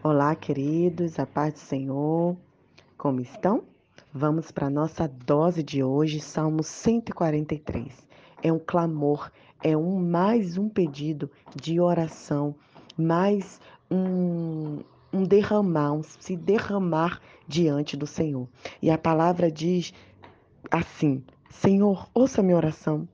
Olá, queridos, a paz do Senhor. Como estão? Vamos para a nossa dose de hoje, Salmo 143. É um clamor, é um mais um pedido de oração, mais um, um derramar, um se derramar diante do Senhor. E a palavra diz assim: Senhor, ouça minha oração,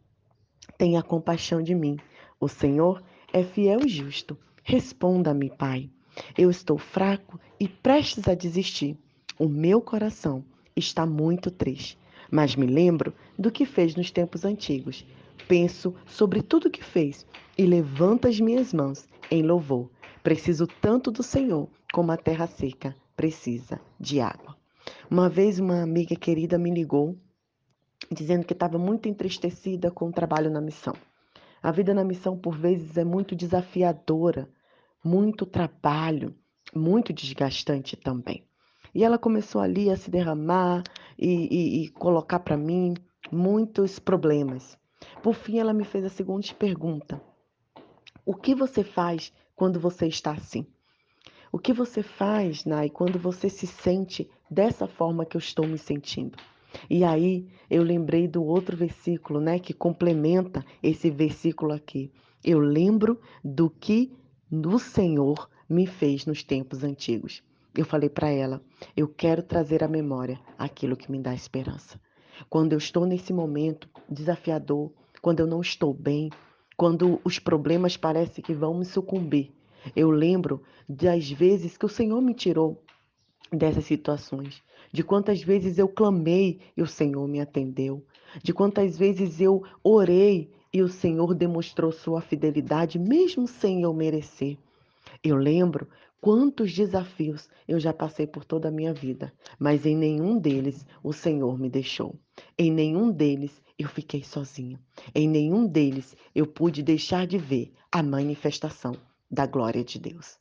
tenha compaixão de mim. O Senhor é fiel e justo. Responda-me, Pai. Eu estou fraco e prestes a desistir. O meu coração está muito triste, mas me lembro do que fez nos tempos antigos. Penso sobre tudo que fez e levanto as minhas mãos em louvor. Preciso tanto do Senhor como a terra seca precisa de água. Uma vez uma amiga querida me ligou dizendo que estava muito entristecida com o trabalho na missão. A vida na missão por vezes é muito desafiadora muito trabalho, muito desgastante também. E ela começou ali a se derramar e, e, e colocar para mim muitos problemas. Por fim, ela me fez a seguinte pergunta: O que você faz quando você está assim? O que você faz, Nai, quando você se sente dessa forma que eu estou me sentindo? E aí eu lembrei do outro versículo, né, que complementa esse versículo aqui. Eu lembro do que do Senhor me fez nos tempos antigos. Eu falei para ela: eu quero trazer à memória aquilo que me dá esperança. Quando eu estou nesse momento desafiador, quando eu não estou bem, quando os problemas parecem que vão me sucumbir, eu lembro das vezes que o Senhor me tirou dessas situações, de quantas vezes eu clamei e o Senhor me atendeu, de quantas vezes eu orei e o Senhor demonstrou sua fidelidade mesmo sem eu merecer. Eu lembro quantos desafios eu já passei por toda a minha vida, mas em nenhum deles o Senhor me deixou. Em nenhum deles eu fiquei sozinha. Em nenhum deles eu pude deixar de ver a manifestação da glória de Deus.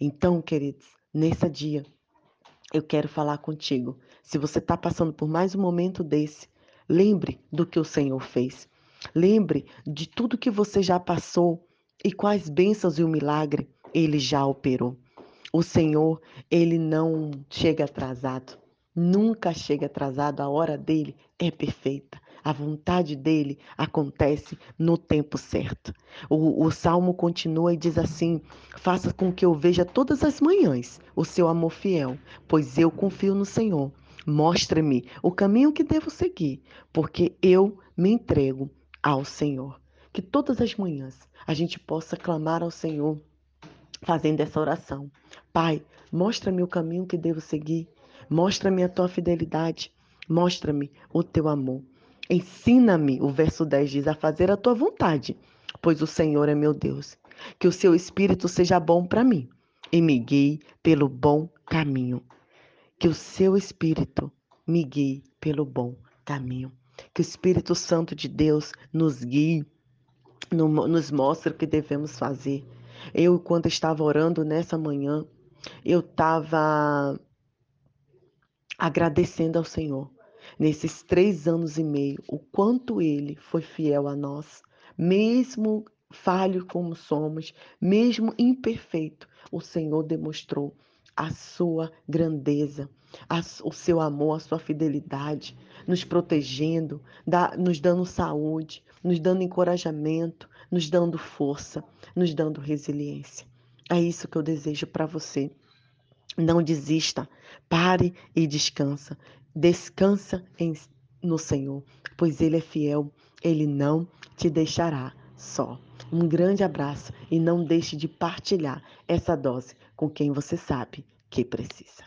Então, queridos, nesse dia eu quero falar contigo. Se você está passando por mais um momento desse, lembre do que o Senhor fez. Lembre de tudo que você já passou e quais bênçãos e o milagre ele já operou. O Senhor, ele não chega atrasado. Nunca chega atrasado, a hora dele é perfeita. A vontade dele acontece no tempo certo. O, o, salmo continua e diz assim: Faça com que eu veja todas as manhãs o seu amor fiel, pois eu confio no Senhor. Mostre-me o caminho que devo seguir, porque eu me entrego ao Senhor. Que todas as manhãs a gente possa clamar ao Senhor fazendo essa oração. Pai, mostra-me o caminho que devo seguir. Mostra-me a tua fidelidade. Mostra-me o teu amor. Ensina-me, o verso 10 diz, a fazer a tua vontade, pois o Senhor é meu Deus. Que o seu espírito seja bom para mim e me guie pelo bom caminho. Que o seu espírito me guie pelo bom caminho. Que o Espírito Santo de Deus nos guie, nos mostre o que devemos fazer. Eu, quando estava orando nessa manhã, eu estava agradecendo ao Senhor nesses três anos e meio, o quanto Ele foi fiel a nós, mesmo falho como somos, mesmo imperfeito, o Senhor demonstrou a sua grandeza, a, o seu amor, a sua fidelidade, nos protegendo, da, nos dando saúde, nos dando encorajamento, nos dando força, nos dando resiliência. É isso que eu desejo para você. Não desista, pare e descansa. Descansa em, no Senhor, pois Ele é fiel, Ele não te deixará só. Um grande abraço e não deixe de partilhar essa dose com quem você sabe que precisa.